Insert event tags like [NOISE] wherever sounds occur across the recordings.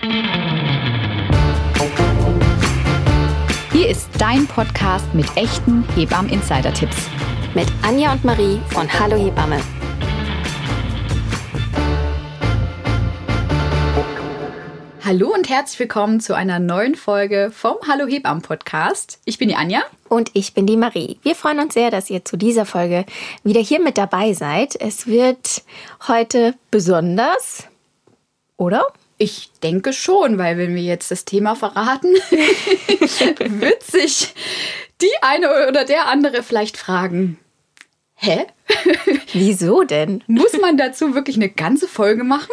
Hier ist dein Podcast mit echten Hebammen-Insider-Tipps. Mit Anja und Marie von Hallo Hebamme. Hallo und herzlich willkommen zu einer neuen Folge vom Hallo Hebammen Podcast. Ich bin die Anja. Und ich bin die Marie. Wir freuen uns sehr, dass ihr zu dieser Folge wieder hier mit dabei seid. Es wird heute besonders, oder? Ich denke schon, weil wenn wir jetzt das Thema verraten, [LAUGHS] wird sich die eine oder der andere vielleicht fragen, hä? Wieso denn? Muss man dazu wirklich eine ganze Folge machen?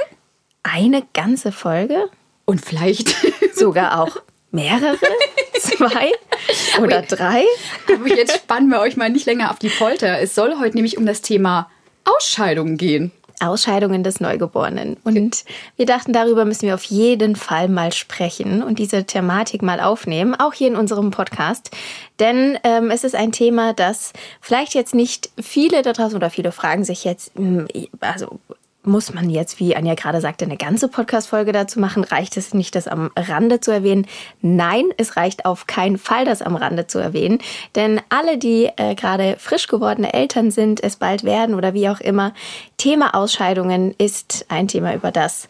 Eine ganze Folge? Und vielleicht [LAUGHS] sogar auch mehrere? Zwei oder drei? Aber jetzt spannen wir euch mal nicht länger auf die Folter. Es soll heute nämlich um das Thema Ausscheidungen gehen. Ausscheidungen des Neugeborenen. Und wir dachten, darüber müssen wir auf jeden Fall mal sprechen und diese Thematik mal aufnehmen, auch hier in unserem Podcast. Denn ähm, es ist ein Thema, das vielleicht jetzt nicht viele da draußen oder viele fragen sich jetzt, hm, also muss man jetzt, wie Anja gerade sagte, eine ganze Podcast-Folge dazu machen? Reicht es nicht, das am Rande zu erwähnen? Nein, es reicht auf keinen Fall, das am Rande zu erwähnen. Denn alle, die äh, gerade frisch gewordene Eltern sind, es bald werden oder wie auch immer, Thema Ausscheidungen ist ein Thema, über das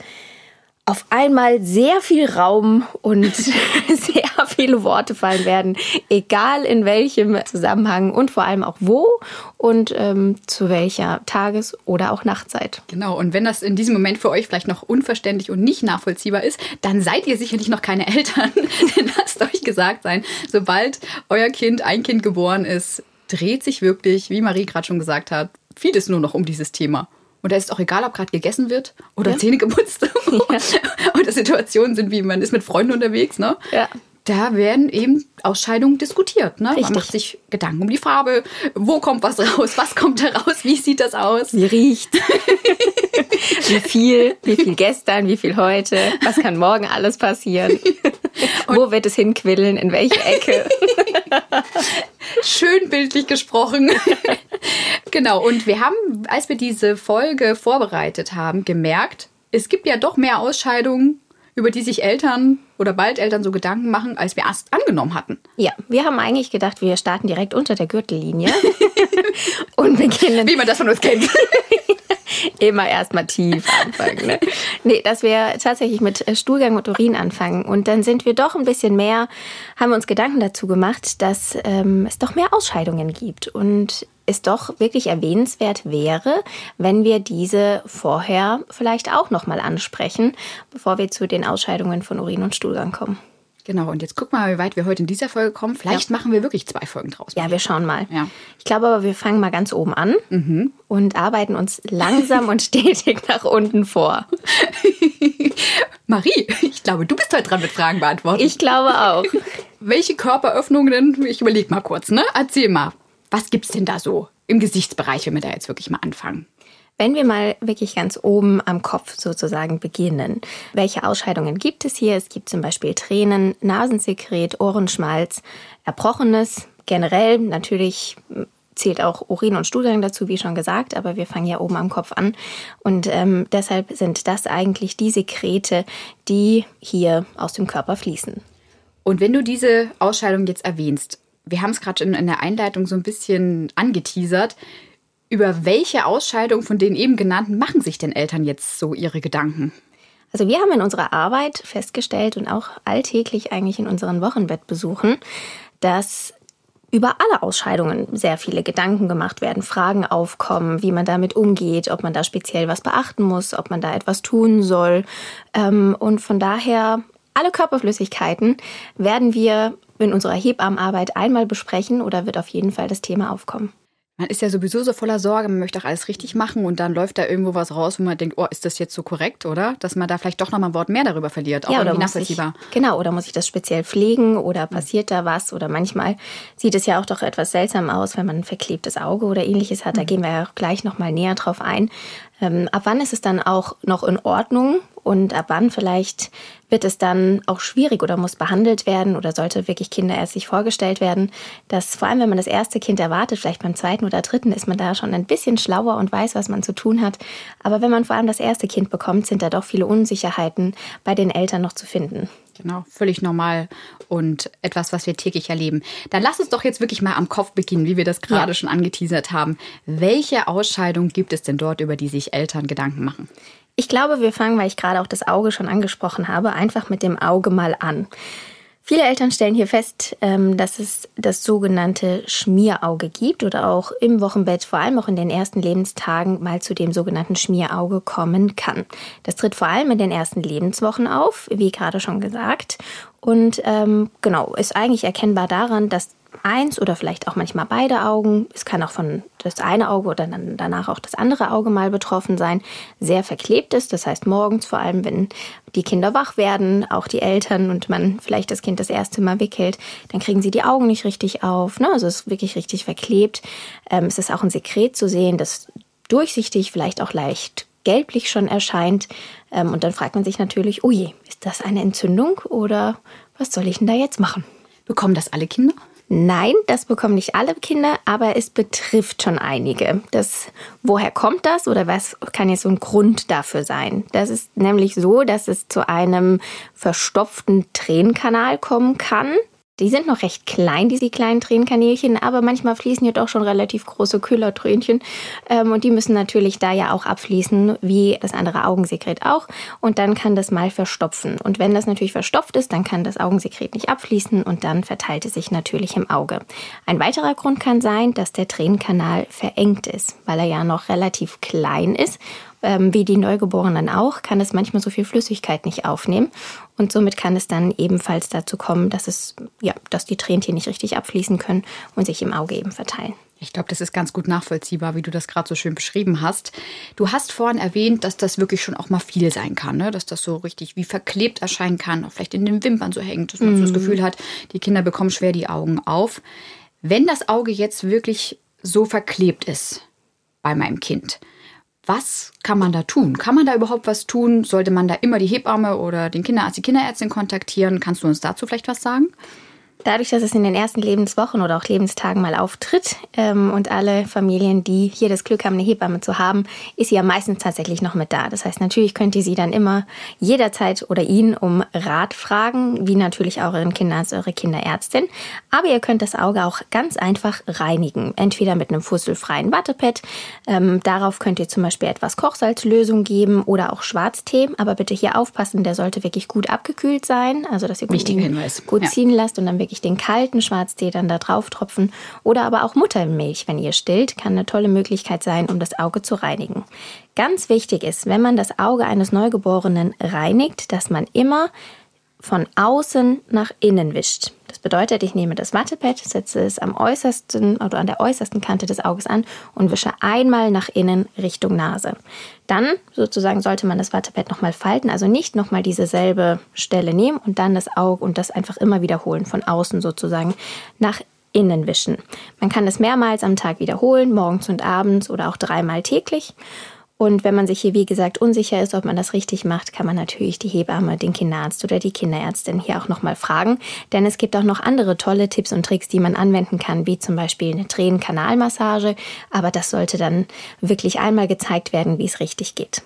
auf einmal sehr viel Raum und [LAUGHS] sehr viele Worte fallen werden, egal in welchem Zusammenhang und vor allem auch wo und ähm, zu welcher Tages- oder auch Nachtzeit. Genau, und wenn das in diesem Moment für euch vielleicht noch unverständlich und nicht nachvollziehbar ist, dann seid ihr sicherlich noch keine Eltern. [LAUGHS] Denn lasst euch gesagt sein, sobald euer Kind, ein Kind geboren ist, dreht sich wirklich, wie Marie gerade schon gesagt hat, vieles nur noch um dieses Thema. Und da ist auch egal, ob gerade gegessen wird oder ja. Zähne geputzt ja. [LAUGHS] [LAUGHS] oder Situationen sind, wie man ist mit Freunden unterwegs. Ne? Ja. Da werden eben Ausscheidungen diskutiert. Ne? Man macht sich Gedanken um die Farbe. Wo kommt was raus? Was kommt da raus? Wie sieht das aus? Wie riecht? [LAUGHS] wie viel? Wie viel gestern? Wie viel heute? Was kann morgen alles passieren? [LAUGHS] Wo wird es hinquillen? In welche Ecke? [LAUGHS] Schön bildlich gesprochen. [LAUGHS] genau, und wir haben, als wir diese Folge vorbereitet haben, gemerkt, es gibt ja doch mehr Ausscheidungen, über die sich Eltern oder bald Eltern so Gedanken machen, als wir erst angenommen hatten. Ja, wir haben eigentlich gedacht, wir starten direkt unter der Gürtellinie und beginnen. Wie man das von uns kennt. [LAUGHS] Immer erstmal tief anfangen. Ne? Nee, dass wir tatsächlich mit äh, Stuhlgang und Urin anfangen. Und dann sind wir doch ein bisschen mehr, haben wir uns Gedanken dazu gemacht, dass ähm, es doch mehr Ausscheidungen gibt. Und es doch wirklich erwähnenswert wäre, wenn wir diese vorher vielleicht auch nochmal ansprechen, bevor wir zu den Ausscheidungen von Urin und Stuhlgang kommen. Genau, und jetzt guck mal, wie weit wir heute in dieser Folge kommen. Vielleicht ja. machen wir wirklich zwei Folgen draus. Ja, wir schauen mal. Ja. Ich glaube aber, wir fangen mal ganz oben an mhm. und arbeiten uns langsam und stetig nach unten vor. [LAUGHS] Marie, ich glaube, du bist heute dran mit Fragen beantworten. Ich glaube auch. [LAUGHS] Welche Körperöffnungen? Ich überlege mal kurz, ne? Erzähl mal. Was gibt's denn da so im Gesichtsbereich, wenn wir da jetzt wirklich mal anfangen? Wenn wir mal wirklich ganz oben am Kopf sozusagen beginnen, welche Ausscheidungen gibt es hier? Es gibt zum Beispiel Tränen, Nasensekret, Ohrenschmalz, Erbrochenes, generell natürlich zählt auch Urin und Stuhlgang dazu, wie schon gesagt, aber wir fangen ja oben am Kopf an. Und ähm, deshalb sind das eigentlich die Sekrete, die hier aus dem Körper fließen. Und wenn du diese Ausscheidung jetzt erwähnst, wir haben es gerade in, in der Einleitung so ein bisschen angeteasert, über welche Ausscheidung von den eben genannten machen sich denn Eltern jetzt so ihre Gedanken? Also wir haben in unserer Arbeit festgestellt und auch alltäglich eigentlich in unseren Wochenbettbesuchen, dass über alle Ausscheidungen sehr viele Gedanken gemacht werden, Fragen aufkommen, wie man damit umgeht, ob man da speziell was beachten muss, ob man da etwas tun soll. Ähm, und von daher, alle Körperflüssigkeiten werden wir in unserer Hebammenarbeit einmal besprechen oder wird auf jeden Fall das Thema aufkommen man ist ja sowieso so voller Sorge, man möchte auch alles richtig machen und dann läuft da irgendwo was raus, wo man denkt, oh, ist das jetzt so korrekt, oder? Dass man da vielleicht doch noch mal ein Wort mehr darüber verliert, auch ja, irgendwie nachvollziehbar. Ich, genau, oder muss ich das speziell pflegen oder passiert da was? Oder manchmal sieht es ja auch doch etwas seltsam aus, wenn man ein verklebtes Auge oder ähnliches hat. Da mhm. gehen wir ja gleich noch mal näher drauf ein. Ähm, ab wann ist es dann auch noch in Ordnung und ab wann vielleicht wird es dann auch schwierig oder muss behandelt werden oder sollte wirklich kinderärztlich vorgestellt werden. Dass vor allem, wenn man das erste Kind erwartet, vielleicht beim zweiten oder dritten, ist man da schon ein bisschen schlauer und weiß, was man zu tun hat. Aber wenn man vor allem das erste Kind bekommt, sind da doch viele Unsicherheiten bei den Eltern noch zu finden. Genau, völlig normal und etwas, was wir täglich erleben. Dann lass uns doch jetzt wirklich mal am Kopf beginnen, wie wir das gerade ja. schon angeteasert haben. Welche Ausscheidung gibt es denn dort, über die sich Eltern Gedanken machen? Ich glaube, wir fangen, weil ich gerade auch das Auge schon angesprochen habe, einfach mit dem Auge mal an. Viele Eltern stellen hier fest, ähm, dass es das sogenannte Schmierauge gibt oder auch im Wochenbett, vor allem auch in den ersten Lebenstagen, mal zu dem sogenannten Schmierauge kommen kann. Das tritt vor allem in den ersten Lebenswochen auf, wie gerade schon gesagt. Und ähm, genau, ist eigentlich erkennbar daran, dass eins oder vielleicht auch manchmal beide Augen, es kann auch von das eine Auge oder dann danach auch das andere Auge mal betroffen sein, sehr verklebt ist. Das heißt morgens, vor allem wenn die Kinder wach werden, auch die Eltern und man vielleicht das Kind das erste Mal wickelt, dann kriegen sie die Augen nicht richtig auf. Ne? Also es ist wirklich richtig verklebt. Ähm, es ist auch ein Sekret zu sehen, das durchsichtig, vielleicht auch leicht gelblich schon erscheint. Ähm, und dann fragt man sich natürlich, oh je, ist das eine Entzündung oder was soll ich denn da jetzt machen? Bekommen das alle Kinder? Nein, das bekommen nicht alle Kinder, aber es betrifft schon einige. Das, woher kommt das oder was kann jetzt so ein Grund dafür sein? Das ist nämlich so, dass es zu einem verstopften Tränenkanal kommen kann. Die sind noch recht klein, diese kleinen Tränenkanälchen, aber manchmal fließen ja doch schon relativ große Kühlertränchen. Ähm, und die müssen natürlich da ja auch abfließen, wie das andere Augensekret auch. Und dann kann das mal verstopfen. Und wenn das natürlich verstopft ist, dann kann das Augensekret nicht abfließen und dann verteilt es sich natürlich im Auge. Ein weiterer Grund kann sein, dass der Tränenkanal verengt ist, weil er ja noch relativ klein ist ähm, wie die Neugeborenen auch, kann es manchmal so viel Flüssigkeit nicht aufnehmen. Und somit kann es dann ebenfalls dazu kommen, dass es, ja, dass die Tränchen nicht richtig abfließen können und sich im Auge eben verteilen. Ich glaube, das ist ganz gut nachvollziehbar, wie du das gerade so schön beschrieben hast. Du hast vorhin erwähnt, dass das wirklich schon auch mal viel sein kann, ne? dass das so richtig wie verklebt erscheinen kann, auch vielleicht in den Wimpern so hängt, dass man mm. so das mhm. Gefühl hat, die Kinder bekommen schwer die Augen auf. Wenn das Auge jetzt wirklich so verklebt ist bei meinem Kind, was kann man da tun? Kann man da überhaupt was tun? Sollte man da immer die Hebamme oder den Kinderarzt, die Kinderärztin kontaktieren? Kannst du uns dazu vielleicht was sagen? Dadurch, dass es in den ersten Lebenswochen oder auch Lebenstagen mal auftritt ähm, und alle Familien, die hier das Glück haben, eine Hebamme zu haben, ist sie ja meistens tatsächlich noch mit da. Das heißt, natürlich könnt ihr sie dann immer jederzeit oder ihn um Rat fragen, wie natürlich auch euren Kinderarzt, eure Kinderärztin. Aber ihr könnt das Auge auch ganz einfach reinigen. Entweder mit einem fusselfreien Wattepad. Ähm, darauf könnt ihr zum Beispiel etwas Kochsalzlösung geben oder auch Schwarztee. Aber bitte hier aufpassen, der sollte wirklich gut abgekühlt sein. Also, dass ihr gut, gut ja. ziehen lasst und dann wirklich wirklich den kalten Schwarztee dann da drauf tropfen oder aber auch Muttermilch, wenn ihr stillt, kann eine tolle Möglichkeit sein, um das Auge zu reinigen. Ganz wichtig ist, wenn man das Auge eines Neugeborenen reinigt, dass man immer von außen nach innen wischt. Das bedeutet, ich nehme das Wattepad, setze es am äußersten oder an der äußersten Kante des Auges an und wische einmal nach innen Richtung Nase. Dann sozusagen sollte man das Wattepad nochmal falten, also nicht nochmal diese selbe Stelle nehmen und dann das Auge und das einfach immer wiederholen, von außen sozusagen nach innen wischen. Man kann das mehrmals am Tag wiederholen, morgens und abends oder auch dreimal täglich. Und wenn man sich hier, wie gesagt, unsicher ist, ob man das richtig macht, kann man natürlich die Hebamme, den Kinderarzt oder die Kinderärztin hier auch nochmal fragen. Denn es gibt auch noch andere tolle Tipps und Tricks, die man anwenden kann, wie zum Beispiel eine Tränenkanalmassage. Aber das sollte dann wirklich einmal gezeigt werden, wie es richtig geht.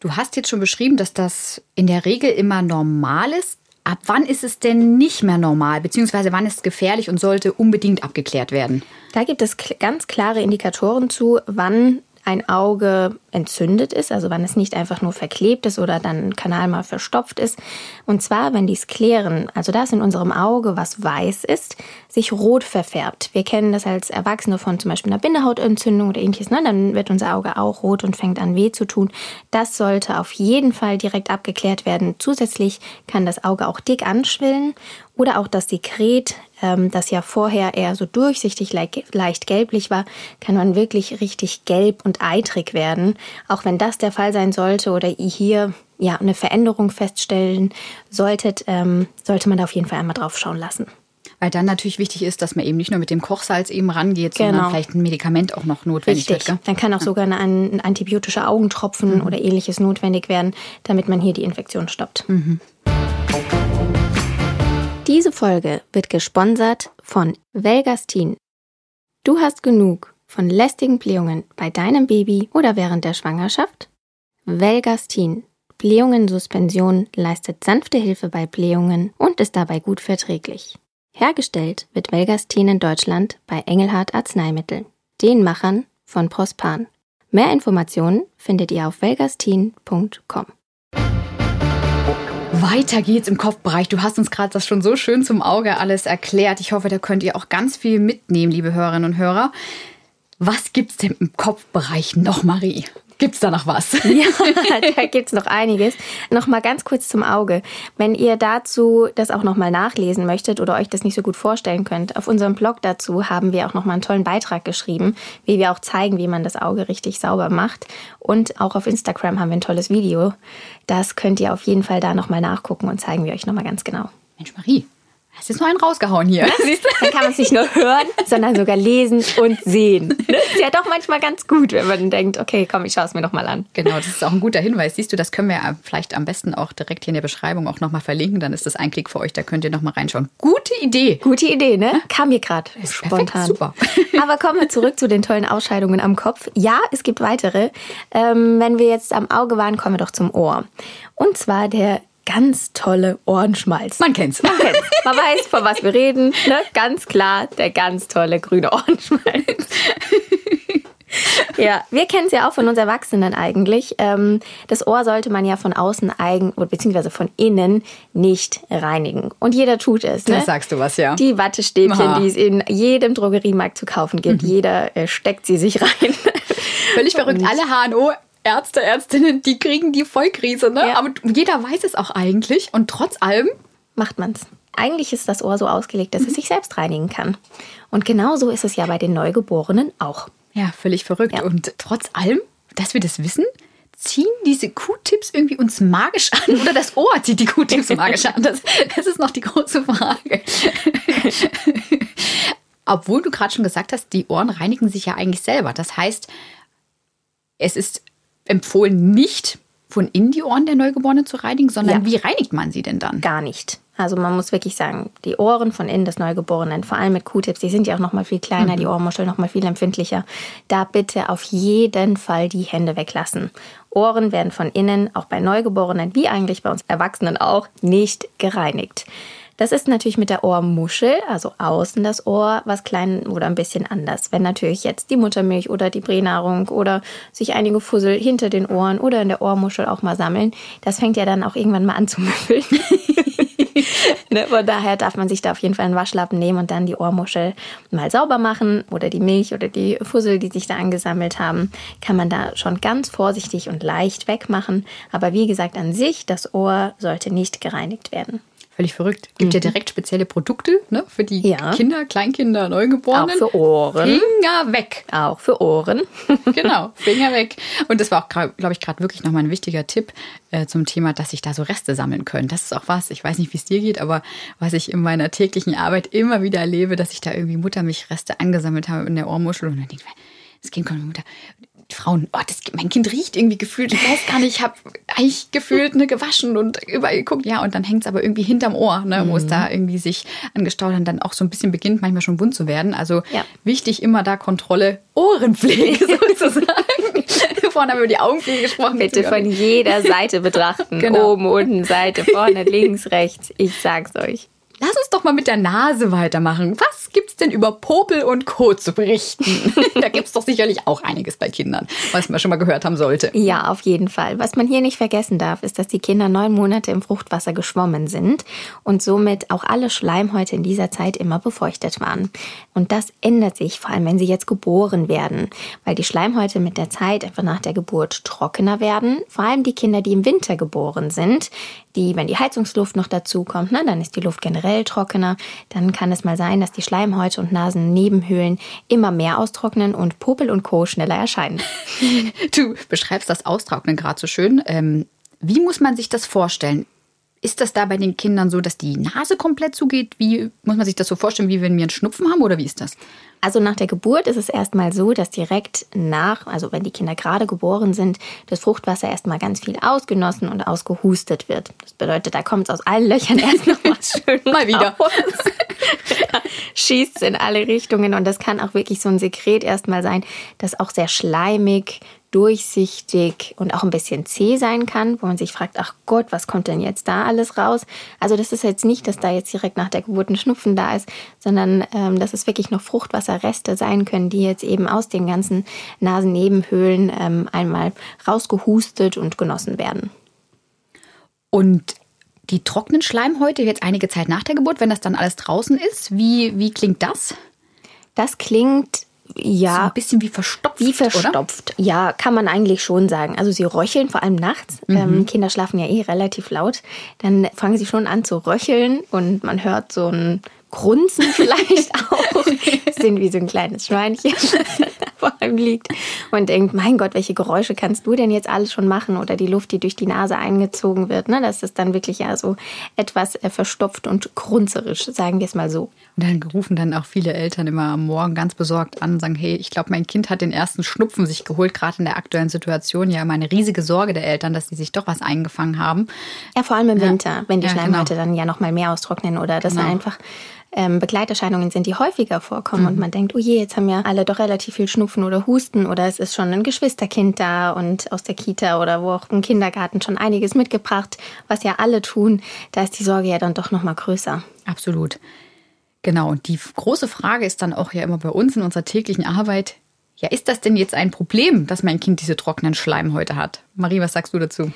Du hast jetzt schon beschrieben, dass das in der Regel immer normal ist. Ab wann ist es denn nicht mehr normal, beziehungsweise wann ist es gefährlich und sollte unbedingt abgeklärt werden? Da gibt es ganz klare Indikatoren zu, wann ein Auge entzündet ist, also wenn es nicht einfach nur verklebt ist oder dann ein Kanal mal verstopft ist. Und zwar, wenn die Skleren, also das in unserem Auge, was weiß ist, sich rot verfärbt. Wir kennen das als Erwachsene von zum Beispiel einer Bindehautentzündung oder ähnliches. Ne? Dann wird unser Auge auch rot und fängt an weh zu tun. Das sollte auf jeden Fall direkt abgeklärt werden. Zusätzlich kann das Auge auch dick anschwillen oder auch das Sekret, ähm, das ja vorher eher so durchsichtig, leicht gelblich war, kann man wirklich richtig gelb und eitrig werden. Auch wenn das der Fall sein sollte oder ihr hier ja eine Veränderung feststellen solltet, ähm, sollte man da auf jeden Fall einmal drauf schauen lassen. Weil dann natürlich wichtig ist, dass man eben nicht nur mit dem Kochsalz eben rangeht, genau. sondern vielleicht ein Medikament auch noch notwendig Richtig. wird. Dann kann auch ja. sogar ein, ein antibiotischer Augentropfen mhm. oder ähnliches notwendig werden, damit man hier die Infektion stoppt. Mhm. Diese Folge wird gesponsert von Velgastin. Du hast genug von lästigen Blähungen bei deinem Baby oder während der Schwangerschaft? Velgastin Blähungen-Suspension leistet sanfte Hilfe bei Blähungen und ist dabei gut verträglich. Hergestellt wird Velgastin in Deutschland bei Engelhardt Arzneimittel, den Machern von Prospan. Mehr Informationen findet ihr auf velgastin.com. Weiter geht's im Kopfbereich. Du hast uns gerade das schon so schön zum Auge alles erklärt. Ich hoffe, da könnt ihr auch ganz viel mitnehmen, liebe Hörerinnen und Hörer. Was gibt's denn im Kopfbereich noch, Marie? Gibt es da noch was? [LAUGHS] Ja, da gibt es noch einiges. Noch mal ganz kurz zum Auge. Wenn ihr dazu das auch noch mal nachlesen möchtet oder euch das nicht so gut vorstellen könnt, auf unserem Blog dazu haben wir auch noch mal einen tollen Beitrag geschrieben, wie wir auch zeigen, wie man das Auge richtig sauber macht. Und auch auf Instagram haben wir ein tolles Video. Das könnt ihr auf jeden Fall da noch mal nachgucken und zeigen wir euch noch mal ganz genau. Mensch, Marie, Hast jetzt nur einen rausgehauen hier. [LAUGHS] Siehst du? Dann kann man es nicht nur hören, sondern sogar lesen und sehen. Ne? Ist ja doch manchmal ganz gut, wenn man denkt, okay, komm, ich schaue es mir noch mal an. Genau, das ist auch ein guter Hinweis. Siehst du, das können wir ja vielleicht am besten auch direkt hier in der Beschreibung auch noch mal verlinken. Dann ist das ein Klick für euch, da könnt ihr noch mal reinschauen. Gute Idee. Gute Idee, ne? Kam mir gerade spontan. super. [LAUGHS] Aber kommen wir zurück zu den tollen Ausscheidungen am Kopf. Ja, es gibt weitere. Ähm, wenn wir jetzt am Auge waren, kommen wir doch zum Ohr. Und zwar der ganz tolle Ohrenschmalz. Man kennt's. Man kennt's. Man weiß, von was wir reden. Ne? Ganz klar, der ganz tolle grüne Ohrenschmalz. ja, wir kennen es ja auch von uns Erwachsenen eigentlich. Ähm, das Ohr sollte man ja von außen eigen beziehungsweise von innen nicht reinigen. Und jeder tut es. Ne? Das sagst du was, ja. Die Wattestäbchen, Aha. die es in jedem Drogeriemarkt zu kaufen gibt, mhm. jeder äh, steckt sie sich rein. Völlig verrückt. Alle HNO Ärzte, Ärztinnen, die kriegen die Vollkrise, ne? Ja. Aber jeder weiß es auch eigentlich und trotz allem macht man's. Eigentlich ist das Ohr so ausgelegt, dass mhm. es sich selbst reinigen kann. Und genauso ist es ja bei den Neugeborenen auch. Ja, völlig verrückt. Ja. Und trotz allem, dass wir das wissen, ziehen diese Q-Tips irgendwie uns magisch an [LAUGHS] oder das Ohr zieht die Q-Tips magisch an? Das, [LAUGHS] das ist noch die große Frage. Obwohl du gerade schon gesagt hast, die Ohren reinigen sich ja eigentlich selber. Das heißt, es ist empfohlen, nicht von innen die Ohren der Neugeborenen zu reinigen, sondern ja. wie reinigt man sie denn dann? Gar nicht. Also man muss wirklich sagen, die Ohren von innen des Neugeborenen, vor allem mit Q-Tips, die sind ja auch noch mal viel kleiner, mhm. die Ohrmuschel noch mal viel empfindlicher. Da bitte auf jeden Fall die Hände weglassen. Ohren werden von innen, auch bei Neugeborenen, wie eigentlich bei uns Erwachsenen auch, nicht gereinigt. Das ist natürlich mit der Ohrmuschel, also außen das Ohr, was klein oder ein bisschen anders. Wenn natürlich jetzt die Muttermilch oder die Pränahrung oder sich einige Fussel hinter den Ohren oder in der Ohrmuschel auch mal sammeln, das fängt ja dann auch irgendwann mal an zu müffeln. [LAUGHS] ne? Von daher darf man sich da auf jeden Fall einen Waschlappen nehmen und dann die Ohrmuschel mal sauber machen oder die Milch oder die Fussel, die sich da angesammelt haben, kann man da schon ganz vorsichtig und leicht wegmachen. Aber wie gesagt, an sich, das Ohr sollte nicht gereinigt werden. Völlig verrückt. Gibt mhm. ja direkt spezielle Produkte ne, für die ja. Kinder, Kleinkinder, Neugeborenen. Auch für Ohren. Finger weg. Auch für Ohren. [LAUGHS] genau, Finger weg. Und das war auch, glaube ich, gerade wirklich nochmal ein wichtiger Tipp äh, zum Thema, dass sich da so Reste sammeln können. Das ist auch was, ich weiß nicht, wie es dir geht, aber was ich in meiner täglichen Arbeit immer wieder erlebe, dass ich da irgendwie Muttermilchreste angesammelt habe in der Ohrmuschel und dann denke ich, das Kind kommt, Mutter, Frauen, oh, das, mein Kind riecht irgendwie gefühlt, ich weiß gar nicht, ich habe eigentlich gefühlt ne, gewaschen und überall geguckt, ja, und dann hängt es aber irgendwie hinterm Ohr, ne, wo es da mhm. irgendwie sich angestaut und dann auch so ein bisschen beginnt, manchmal schon wund zu werden. Also ja. wichtig immer da Kontrolle, Ohrenpflege [LAUGHS] sozusagen. vorne haben wir über die Augenpflege gesprochen. Bitte von jeder Seite betrachten. [LAUGHS] genau. Oben, unten, Seite, vorne, links, rechts. Ich sag's euch. Lass uns doch mal mit der Nase weitermachen. Was gibt's denn über Popel und Co. zu berichten? [LAUGHS] da gibt's doch sicherlich auch einiges bei Kindern, was man schon mal gehört haben sollte. Ja, auf jeden Fall. Was man hier nicht vergessen darf, ist, dass die Kinder neun Monate im Fruchtwasser geschwommen sind und somit auch alle Schleimhäute in dieser Zeit immer befeuchtet waren. Und das ändert sich, vor allem wenn sie jetzt geboren werden, weil die Schleimhäute mit der Zeit einfach nach der Geburt trockener werden. Vor allem die Kinder, die im Winter geboren sind, die, wenn die Heizungsluft noch dazu kommt, ne, dann ist die Luft generell trockener. Dann kann es mal sein, dass die Schleimhäute und Nasennebenhöhlen immer mehr austrocknen und Popel und Co. schneller erscheinen. [LAUGHS] Du beschreibst das Austrocknen gerade so schön. Ähm, wie muss man sich das vorstellen? Ist das da bei den Kindern so, dass die Nase komplett zugeht? Wie muss man sich das so vorstellen, wie wenn wir einen Schnupfen haben oder wie ist das? Also nach der Geburt ist es erstmal so, dass direkt nach, also wenn die Kinder gerade geboren sind, das Fruchtwasser erstmal ganz viel ausgenossen und ausgehustet wird. Das bedeutet, da kommt es aus allen Löchern [LAUGHS] erst noch was schön mal wieder. Schießt in alle Richtungen und das kann auch wirklich so ein Sekret erstmal sein, das auch sehr schleimig, durchsichtig und auch ein bisschen zäh sein kann, wo man sich fragt, ach Gott, was kommt denn jetzt da alles raus? Also das ist jetzt nicht, dass da jetzt direkt nach der Geburt ein Schnupfen da ist, sondern ähm, dass es wirklich noch Fruchtwasserreste sein können, die jetzt eben aus den ganzen Nasennebenhöhlen ähm, einmal rausgehustet und genossen werden. Und die trockenen Schleimhäute jetzt einige Zeit nach der Geburt, wenn das dann alles draußen ist, wie, wie klingt das? Das klingt ja. So ein bisschen wie verstopft. Wie verstopft, oder? ja, kann man eigentlich schon sagen. Also sie röcheln vor allem nachts. Mhm. Ähm, Kinder schlafen ja eh relativ laut. Dann fangen sie schon an zu röcheln und man hört so ein Grunzen [LAUGHS] vielleicht auch. Sind wie so ein kleines Schweinchen [LAUGHS] vor einem liegt und denkt, mein Gott, welche Geräusche kannst du denn jetzt alles schon machen? Oder die Luft, die durch die Nase eingezogen wird. Ne? Das ist dann wirklich ja so etwas äh, verstopft und grunzerisch, sagen wir es mal so. Und dann rufen dann auch viele Eltern immer am Morgen ganz besorgt an und sagen, hey, ich glaube, mein Kind hat den ersten Schnupfen sich geholt, gerade in der aktuellen Situation. Ja, immer eine riesige Sorge der Eltern, dass sie sich doch was eingefangen haben. Ja, vor allem im Winter, wenn die ja, Schleimhäute genau. dann ja noch mal mehr austrocknen oder dass genau. einfach ähm, Begleiterscheinungen sind, die häufiger vorkommen mhm. und man denkt, oh je, jetzt haben ja alle doch relativ viel Schnupfen oder Husten oder es ist schon ein Geschwisterkind da und aus der Kita oder wo auch im Kindergarten schon einiges mitgebracht, was ja alle tun, da ist die Sorge ja dann doch noch mal größer. Absolut. Genau, und die große Frage ist dann auch ja immer bei uns in unserer täglichen Arbeit, ja, ist das denn jetzt ein Problem, dass mein Kind diese trockenen Schleimhäute hat? Marie, was sagst du dazu?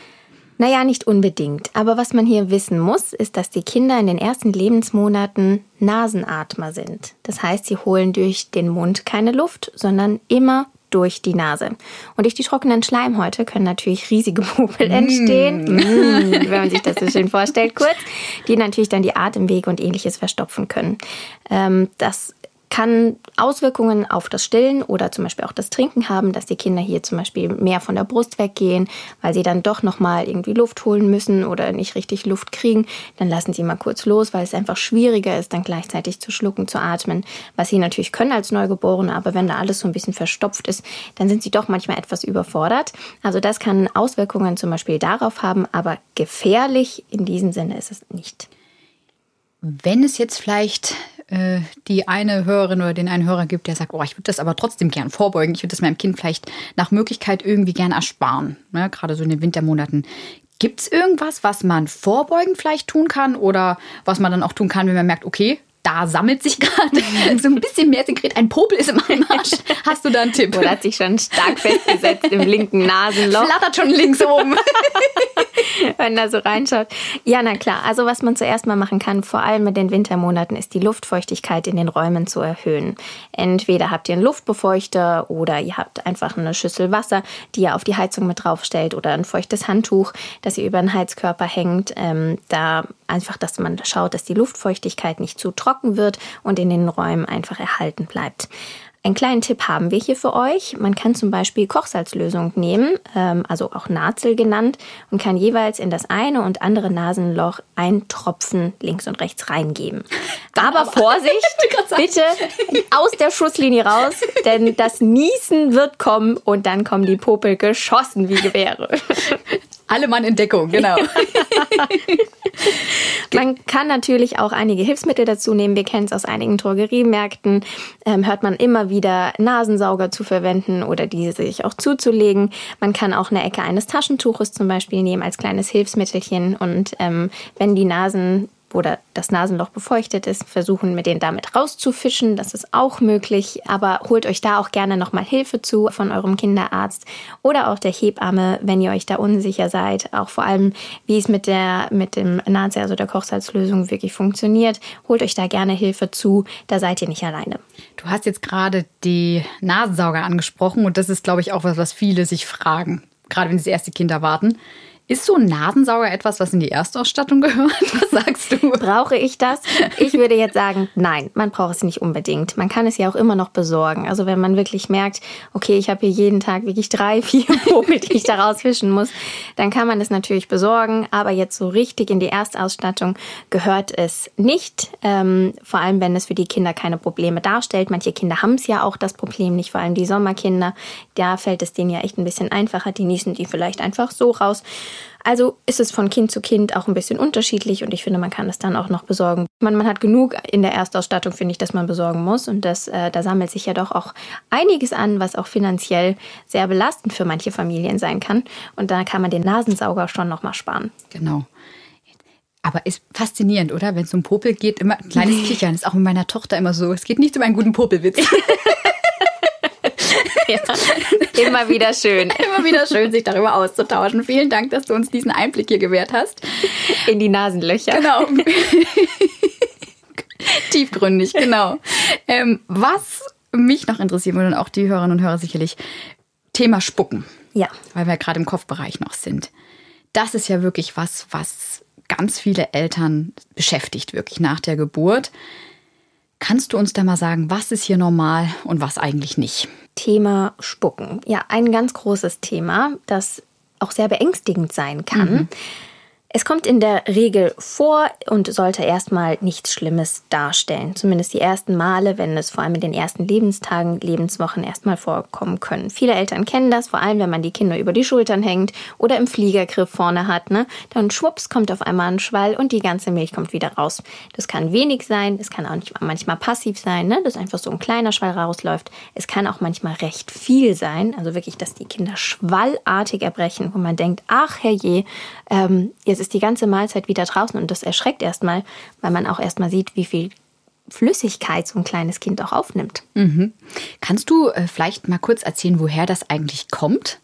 Naja, nicht unbedingt. Aber was man hier wissen muss, ist, dass die Kinder in den ersten Lebensmonaten Nasenatmer sind. Das heißt, sie holen durch den Mund keine Luft, sondern immer durch die Nase. Und durch die trockenen Schleimhäute können natürlich riesige [LAUGHS] Popel entstehen, mm. Mm, wenn man sich das so schön vorstellt, kurz, die natürlich dann die Atemwege und ähnliches verstopfen können. Ähm, das kann Auswirkungen auf das Stillen oder zum Beispiel auch das Trinken haben, dass die Kinder hier zum Beispiel mehr von der Brust weggehen, weil sie dann doch nochmal irgendwie Luft holen müssen oder nicht richtig Luft kriegen. Dann lassen sie mal kurz los, weil es einfach schwieriger ist, dann gleichzeitig zu schlucken, zu atmen, was sie natürlich können als Neugeborene, aber wenn da alles so ein bisschen verstopft ist, dann sind sie doch manchmal etwas überfordert. Also das kann Auswirkungen zum Beispiel darauf haben, aber gefährlich in diesem Sinne ist es nicht. Wenn es jetzt vielleicht äh, die eine Hörerin oder den einen Hörer gibt, der sagt, oh, ich würde das aber trotzdem gern vorbeugen. Ich würde das meinem Kind vielleicht nach Möglichkeit irgendwie gern ersparen. Ne? Gerade so in den Wintermonaten. Gibt es irgendwas, was man vorbeugen vielleicht tun kann oder was man dann auch tun kann, wenn man merkt, okay, da sammelt sich gerade [LAUGHS] so ein bisschen mehr Sekret. Ein Popel ist im Anmarsch. Hast du da einen Tipp? Oder hat sich schon stark festgesetzt im linken Nasenloch. Flattert schon links oben. [LAUGHS] Wenn da so reinschaut. Ja, na klar. Also was man zuerst mal machen kann, vor allem mit den Wintermonaten, ist die Luftfeuchtigkeit in den Räumen zu erhöhen. Entweder habt ihr einen Luftbefeuchter oder ihr habt einfach eine Schüssel Wasser, die ihr auf die Heizung mit draufstellt oder ein feuchtes Handtuch, das ihr über den Heizkörper hängt. Ähm, da einfach, dass man schaut, dass die Luftfeuchtigkeit nicht zu trocken wird und in den Räumen einfach erhalten bleibt. Einen kleinen Tipp haben wir hier für euch. Man kann zum Beispiel Kochsalzlösung nehmen, ähm, also auch Nazel genannt, und kann jeweils in das eine und andere Nasenloch einen Tropfen links und rechts reingeben. [LAUGHS] Aber, aber Vorsicht, [LAUGHS] bitte aus der Schusslinie raus, denn das Niesen wird kommen und dann kommen die Popel geschossen wie Gewehre. [LAUGHS] Alle Mann in Deckung, genau. [LAUGHS] man kann natürlich auch einige Hilfsmittel dazu nehmen. Wir kennen es aus einigen Drogeriemärkten. Ähm, hört man immer wieder Nasensauger zu verwenden oder diese sich auch zuzulegen. Man kann auch eine Ecke eines Taschentuches zum Beispiel nehmen als kleines Hilfsmittelchen. Und ähm, wenn die Nasen oder das Nasenloch befeuchtet ist, versuchen mit denen damit rauszufischen. Das ist auch möglich, aber holt euch da auch gerne nochmal Hilfe zu von eurem Kinderarzt oder auch der Hebamme, wenn ihr euch da unsicher seid. Auch vor allem, wie es mit der mit dem Nazi, also der Kochsalzlösung wirklich funktioniert. Holt euch da gerne Hilfe zu. Da seid ihr nicht alleine. Du hast jetzt gerade die Nasensauger angesprochen und das ist, glaube ich, auch was, was viele sich fragen, gerade wenn sie das erste Kind erwarten Ist so ein Nasensauger etwas, was in die Erstausstattung gehört? [LAUGHS] Was sagst du? Brauche ich das? Ich würde jetzt sagen, nein, man braucht es nicht unbedingt. Man kann es ja auch immer noch besorgen. Also wenn man wirklich merkt, okay, ich habe hier jeden Tag wirklich drei, vier [LAUGHS] Popel, die ich da rausfischen muss, dann kann man es natürlich besorgen. Aber jetzt so richtig in die Erstausstattung gehört es nicht. Ähm, vor allem, wenn es für die Kinder keine Probleme darstellt. Manche Kinder haben es ja auch das Problem nicht, vor allem die Sommerkinder. Da fällt es denen ja echt ein bisschen einfacher. Die nießen die vielleicht einfach so raus. Also ist es von Kind zu Kind auch ein bisschen unterschiedlich und ich finde, man kann es dann auch noch besorgen. Man, man hat genug in der Erstausstattung, finde ich, dass man besorgen muss und das, äh, da sammelt sich ja doch auch einiges an, was auch finanziell sehr belastend für manche Familien sein kann und da kann man den Nasensauger schon noch mal sparen. Genau. Aber ist faszinierend, oder? Wenn es um Popel geht, immer ein kleines [LAUGHS] Kichern. Ist auch mit meiner Tochter immer so. Es geht nicht um einen guten Popelwitz. [LAUGHS] [LAUGHS] ja, immer wieder schön. [LAUGHS] Immer wieder schön, sich darüber auszutauschen. Vielen Dank, dass du uns diesen Einblick hier gewährt hast. In die Nasenlöcher. Genau. [LAUGHS] Tiefgründig, genau. Ähm, was mich noch interessieren würde und auch die Hörerinnen und Hörer sicherlich, Thema Spucken. Ja. Weil wir gerade im Kopfbereich noch sind. Das ist ja wirklich was, was ganz viele Eltern beschäftigt, wirklich nach der Geburt. Kannst du uns da mal sagen, was ist hier normal und was eigentlich nicht? Thema Spucken. Ja, ein ganz großes Thema, das auch sehr beängstigend sein kann. Mhm. Es kommt in der Regel vor und sollte erstmal nichts Schlimmes darstellen. Zumindest die ersten Male, wenn es vor allem in den ersten Lebenstagen, Lebenswochen erstmal vorkommen können. Viele Eltern kennen das, vor allem wenn man die Kinder über die Schultern hängt oder im Fliegergriff vorne hat. Ne? Dann schwupps kommt auf einmal ein Schwall und die ganze Milch kommt wieder raus. Das kann wenig sein, es kann auch nicht, manchmal passiv sein, ne? dass einfach so ein kleiner Schwall rausläuft. Es kann auch manchmal recht viel sein, also wirklich, dass die Kinder schwallartig erbrechen, wo man denkt, ach herrje, ähm, jetzt ist die ganze Mahlzeit wieder draußen und das erschreckt erstmal, weil man auch erstmal sieht, wie viel Flüssigkeit so ein kleines Kind auch aufnimmt. Mhm. Kannst du äh, vielleicht mal kurz erzählen, woher das eigentlich kommt?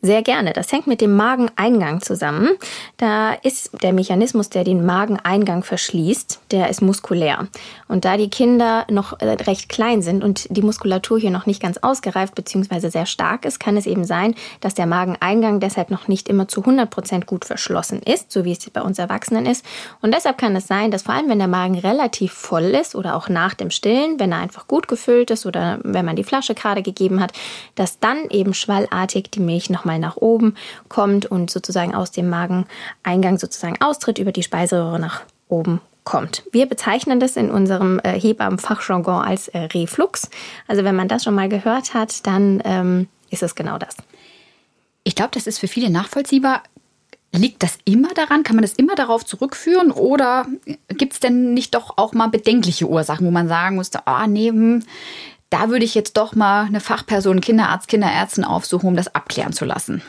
Sehr gerne. Das hängt mit dem Mageneingang zusammen. Da ist der Mechanismus, der den Mageneingang verschließt, der ist muskulär. Und da die Kinder noch äh, recht klein sind und die Muskulatur hier noch nicht ganz ausgereift bzw. sehr stark ist, kann es eben sein, dass der Mageneingang deshalb noch nicht immer zu 100 Prozent gut verschlossen ist, so wie es bei uns Erwachsenen ist. Und deshalb kann es sein, dass vor allem, wenn der Magen relativ voll ist oder auch nach dem Stillen, wenn er einfach gut gefüllt ist oder wenn man die Flasche gerade gegeben hat, dass dann eben schwallartig die Milch noch nochmal nach oben kommt und sozusagen aus dem Mageneingang sozusagen austritt, über die Speiseröhre nach oben kommt. Wir bezeichnen das in unserem äh, Hebammenfachjargon als äh, Reflux. Also wenn man das schon mal gehört hat, dann ähm, ist es genau das. Ich glaube, das ist für viele nachvollziehbar. Liegt das immer daran? Kann man das immer darauf zurückführen? Oder gibt es denn nicht doch auch mal bedenkliche Ursachen, wo man sagen musste, ah, nee, hm, da würde ich jetzt doch mal eine Fachperson, Kinderarzt, Kinderärztin aufsuchen, um das abklären zu lassen.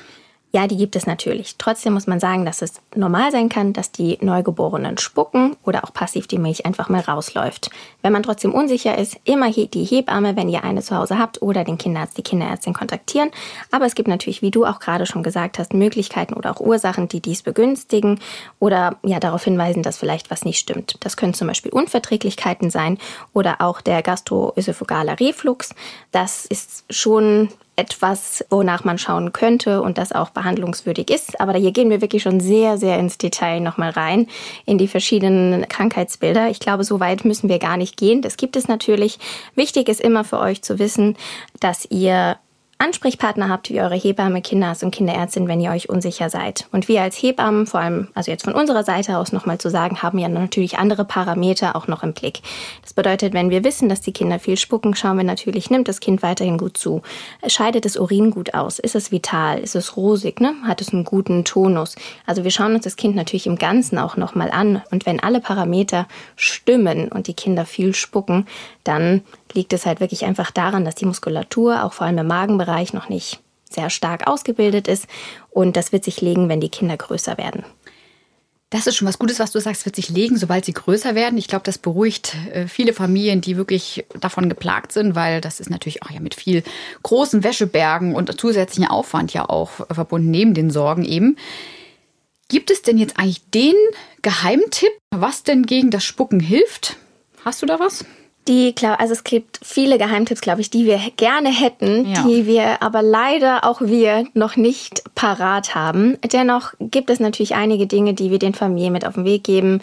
Ja, die gibt es natürlich. Trotzdem muss man sagen, dass es normal sein kann, dass die Neugeborenen spucken oder auch passiv die Milch einfach mal rausläuft. Wenn man trotzdem unsicher ist, immer die Hebamme, wenn ihr eine zu Hause habt, oder den Kinderarzt, die Kinderärztin kontaktieren. Aber es gibt natürlich, wie du auch gerade schon gesagt hast, Möglichkeiten oder auch Ursachen, die dies begünstigen oder ja darauf hinweisen, dass vielleicht was nicht stimmt. Das können zum Beispiel Unverträglichkeiten sein oder auch der gastroösophagale Reflux. Das ist schon etwas, wonach man schauen könnte und das auch behandlungswürdig ist. Aber hier gehen wir wirklich schon sehr, sehr ins Detail nochmal rein, in die verschiedenen Krankheitsbilder. Ich glaube, so weit müssen wir gar nicht gehen. Das gibt es natürlich. Wichtig ist immer für euch zu wissen, dass ihr Ansprechpartner habt wie eure Hebamme, Kinderarzt und Kinderärztin, wenn ihr euch unsicher seid. Und wir als Hebammen, vor allem, also jetzt von unserer Seite aus nochmal zu sagen, haben ja natürlich andere Parameter auch noch im Blick. Das bedeutet, wenn wir wissen, dass die Kinder viel spucken, schauen wir natürlich, nimmt das Kind weiterhin gut zu. Scheidet das Urin gut aus? Ist es vital? Ist es rosig? Ne? Hat es einen guten Tonus? Also wir schauen uns das Kind natürlich im Ganzen auch nochmal an. Und wenn alle Parameter stimmen und die Kinder viel spucken, dann liegt es halt wirklich einfach daran, dass die Muskulatur auch vor allem im Magenbereich noch nicht sehr stark ausgebildet ist und das wird sich legen, wenn die Kinder größer werden. Das ist schon was Gutes, was du sagst, wird sich legen, sobald sie größer werden. Ich glaube, das beruhigt äh, viele Familien, die wirklich davon geplagt sind, weil das ist natürlich auch ja mit viel großen Wäschebergen und zusätzlichen Aufwand ja auch verbunden, neben den Sorgen eben. Gibt es denn jetzt eigentlich den Geheimtipp, was denn gegen das Spucken hilft? Hast du da was? Die, also es gibt viele Geheimtipps, glaube ich, die wir gerne hätten, ja. die wir aber leider auch wir noch nicht parat haben. Dennoch gibt es natürlich einige Dinge, die wir den Familien mit auf den Weg geben,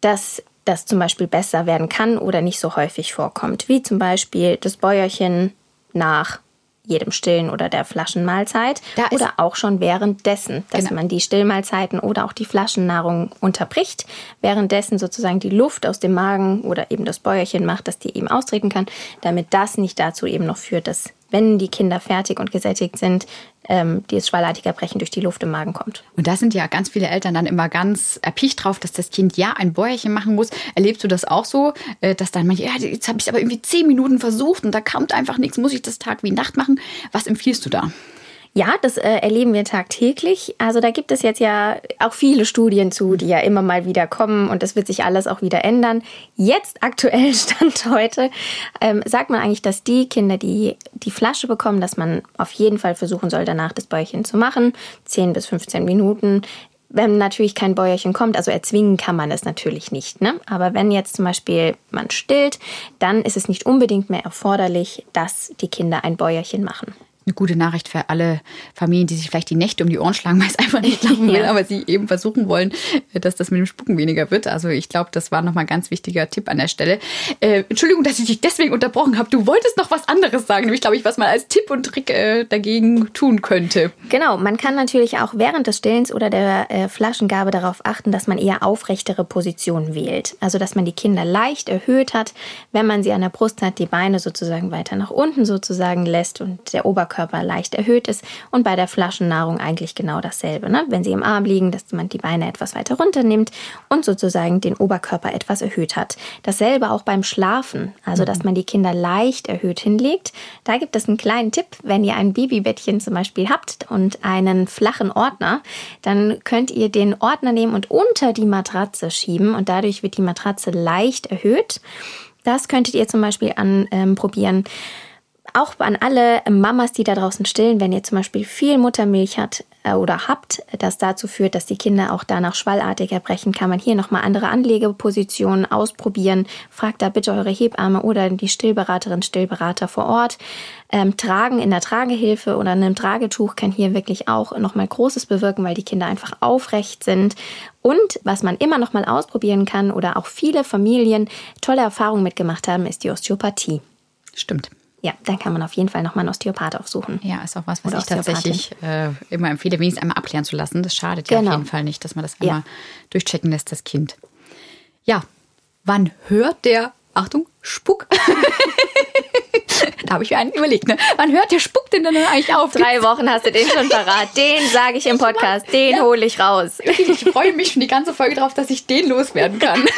dass das zum Beispiel besser werden kann oder nicht so häufig vorkommt, wie zum Beispiel das Bäuerchen nach jedem Stillen oder der Flaschenmahlzeit oder auch schon währenddessen, dass genau. man die Stillmahlzeiten oder auch die Flaschennahrung unterbricht, währenddessen sozusagen die Luft aus dem Magen oder eben das Bäuerchen macht, dass die eben austreten kann, damit das nicht dazu eben noch führt, dass wenn die Kinder fertig und gesättigt sind, ähm, dieses Schwallartigerbrechen durch die Luft im Magen kommt. Und da sind ja ganz viele Eltern dann immer ganz erpicht drauf, dass das Kind ja ein Bäuerchen machen muss. Erlebst du das auch so, äh, dass dann manche, ja, jetzt habe ich es aber irgendwie zehn Minuten versucht und da kommt einfach nichts, muss ich das Tag wie Nacht machen? Was empfiehlst du da? Ja, das äh, erleben wir tagtäglich. Also da gibt es jetzt ja auch viele Studien zu, die ja immer mal wieder kommen und das wird sich alles auch wieder ändern. Jetzt aktuell [LAUGHS] Stand heute ähm, sagt man eigentlich, dass die Kinder, die die Flasche bekommen, dass man auf jeden Fall versuchen soll, danach das Bäuerchen zu machen. 10 bis 15 Minuten. Wenn natürlich kein Bäuerchen kommt, also erzwingen kann man es natürlich nicht. Ne? Aber wenn jetzt zum Beispiel man stillt, dann ist es nicht unbedingt mehr erforderlich, dass die Kinder ein Bäuerchen machen eine gute Nachricht für alle Familien, die sich vielleicht die Nächte um die Ohren schlagen, [LAUGHS] weil es einfach nicht laufen will, ja. aber sie eben versuchen wollen, dass das mit dem Spucken weniger wird. Also ich glaube, das war nochmal ein ganz wichtiger Tipp an der Stelle. Äh, Entschuldigung, dass ich dich deswegen unterbrochen habe. Du wolltest noch was anderes sagen, nämlich glaube ich, was man als Tipp und Trick äh, dagegen tun könnte. Genau, man kann natürlich auch während des Stillens oder der äh, Flaschengabe darauf achten, dass man eher aufrechtere Positionen wählt. Also dass man die Kinder leicht erhöht hat, wenn man sie an der Brust hat, die Beine sozusagen weiter nach unten sozusagen lässt und der Oberkörper Oberkörper leicht erhöht ist und bei der Flaschennahrung eigentlich genau dasselbe. Ne? Wenn sie im Arm liegen, dass man die Beine etwas weiter runter nimmt und sozusagen den Oberkörper etwas erhöht hat. Dasselbe auch beim Schlafen, also dass mhm. man die Kinder leicht erhöht hinlegt. Da gibt es einen kleinen Tipp, wenn ihr ein Babybettchen zum Beispiel habt und einen flachen Ordner, dann könnt ihr den Ordner nehmen und unter die Matratze schieben und dadurch wird die Matratze leicht erhöht. Das könntet ihr zum Beispiel anprobieren. Ähm, auch an alle Mamas, die da draußen stillen, wenn ihr zum Beispiel viel Muttermilch hat äh, oder habt, das dazu führt, dass die Kinder auch danach schwallartig erbrechen, kann man hier nochmal andere Anlegepositionen ausprobieren. Fragt da bitte eure Hebamme oder die Stillberaterin, Stillberater vor Ort. Ähm, Tragen in der Tragehilfe oder einem Tragetuch kann hier wirklich auch nochmal Großes bewirken, weil die Kinder einfach aufrecht sind. Und was man immer nochmal ausprobieren kann oder auch viele Familien tolle Erfahrungen mitgemacht haben, ist die Osteopathie. Stimmt. Ja, dann kann man auf jeden Fall nochmal einen Osteopath aufsuchen. Ja, ist auch was, was Oder ich tatsächlich äh, immer empfehle, wenigstens einmal abklären zu lassen. Das schadet genau. ja auf genau. jeden Fall nicht, dass man das einmal ja. durchchecken lässt, das Kind. Ja, wann hört der, Achtung, Spuck? [LAUGHS] da habe ich mir einen überlegt, ne? Wann hört der Spuck denn dann eigentlich auf? Drei Wochen hast du den schon parat. Den sage ich im Podcast, den ja. hole ich raus. Ich freue mich schon die ganze Folge drauf, dass ich den loswerden kann. [LAUGHS]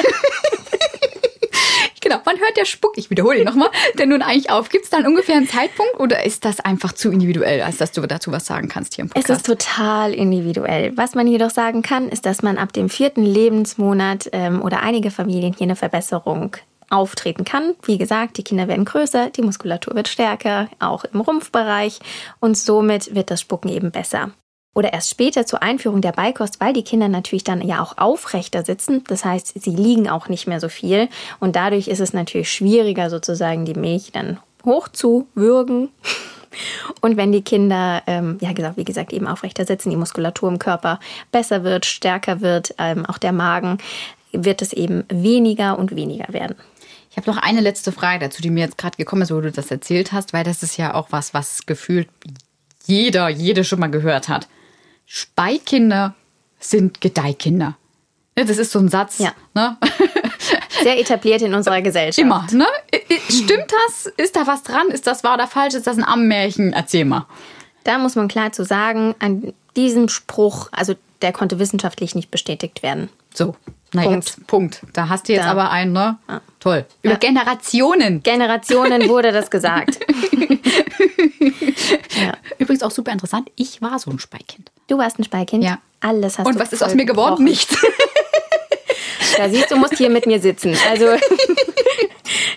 Genau, wann hört der Spuck, ich wiederhole ihn nochmal, denn nun eigentlich auf? Gibt es dann ungefähr einen Zeitpunkt oder ist das einfach zu individuell, als dass du dazu was sagen kannst hier im Podcast? Es ist total individuell. Was man jedoch sagen kann, ist, dass man ab dem vierten Lebensmonat ähm, oder einige Familien hier eine Verbesserung auftreten kann. Wie gesagt, die Kinder werden größer, die Muskulatur wird stärker, auch im Rumpfbereich und somit wird das Spucken eben besser oder erst später zur Einführung der Beikost, weil die Kinder natürlich dann ja auch aufrechter sitzen. Das heißt, sie liegen auch nicht mehr so viel und dadurch ist es natürlich schwieriger, sozusagen die Milch dann hochzuwürgen. [LAUGHS] Und wenn die Kinder, ähm, ja gesagt, wie gesagt, eben aufrechter sitzen, die Muskulatur im Körper besser wird, stärker wird, ähm, auch der Magen, wird es eben weniger und weniger werden. Ich habe noch eine letzte Frage dazu, die mir jetzt gerade gekommen ist, wo du das erzählt hast, weil das ist ja auch was, was gefühlt jeder, jede schon mal gehört hat. Speikinder sind Gedeihkinder. Das ist so ein Satz. Ja. Ne? [LAUGHS] Sehr etabliert in unserer Gesellschaft. Immer, ne? Stimmt das? Ist da was dran? Ist das wahr oder falsch? Ist das ein Ammenmärchen? Erzähl mal. Da muss man klar zu sagen, an diesem Spruch, also der konnte wissenschaftlich nicht bestätigt werden. So. Na Punkt. Jetzt, Punkt. Da hast du jetzt da. aber einen, ne? Ah. Toll. Über ja. Generationen. Generationen wurde das gesagt. [LAUGHS] ja. Übrigens auch super interessant. Ich war so ein Speikind. Du warst ein Speikind? Ja. Alles hast Und was ist aus mir geworden? Gebrochen. Nichts. [LAUGHS] Da siehst du, musst hier mit mir sitzen. Also, [LAUGHS]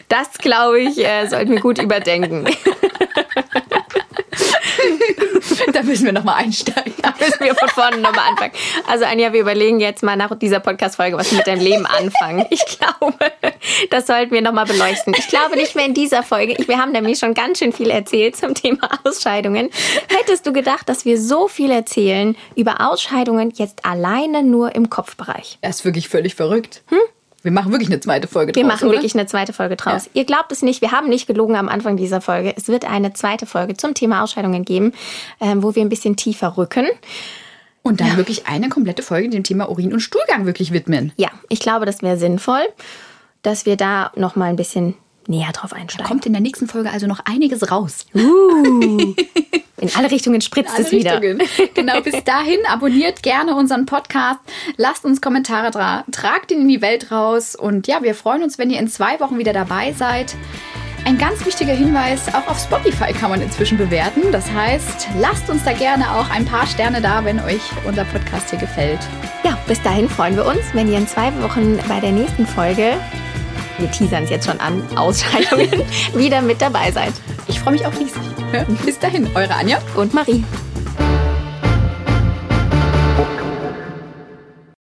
das glaube ich, äh, sollten wir gut überdenken. Da müssen wir nochmal einsteigen. Da müssen wir von vorne nochmal anfangen. Also Anja, wir überlegen jetzt mal nach dieser Podcast-Folge, was wir mit deinem Leben anfangen. [LAUGHS] Ich glaube, das sollten wir nochmal beleuchten. Ich glaube nicht mehr in dieser Folge. Wir haben nämlich schon ganz schön viel erzählt zum Thema Ausscheidungen. Hättest du gedacht, dass wir so viel erzählen über Ausscheidungen jetzt alleine nur im Kopfbereich? Das ist wirklich völlig verrückt. Hm? Wir machen wirklich eine zweite Folge draus. Wir machen oder? wirklich eine zweite Folge draus. Ja. Ihr glaubt es nicht, wir haben nicht gelogen am Anfang dieser Folge. Es wird eine zweite Folge zum Thema Ausscheidungen geben, ähm, wo wir ein bisschen tiefer rücken. Und dann ja. wirklich eine komplette Folge dem Thema Urin- und Stuhlgang wirklich widmen. Ja, ich glaube, das wäre sinnvoll, dass wir da noch mal ein bisschen näher drauf einsteigen. Da kommt in der nächsten Folge also noch einiges raus. Uh. [LAUGHS] In alle Richtungen spritzt alle es wieder. Richtungen. Genau, bis dahin abonniert gerne unseren Podcast, lasst uns Kommentare da, tragt ihn in die Welt raus und ja, wir freuen uns, wenn ihr in zwei Wochen wieder dabei seid. Ein ganz wichtiger Hinweis, auch auf Spotify kann man inzwischen bewerten. Das heißt, lasst uns da gerne auch ein paar Sterne da, wenn euch unser Podcast hier gefällt. Ja, bis dahin freuen wir uns, wenn ihr in zwei Wochen bei der nächsten Folge wir teasern es jetzt schon an, Ausscheidungen, [LAUGHS] wieder mit dabei seid. Ich freue mich auch riesig. Bis dahin, eure Anja und Marie.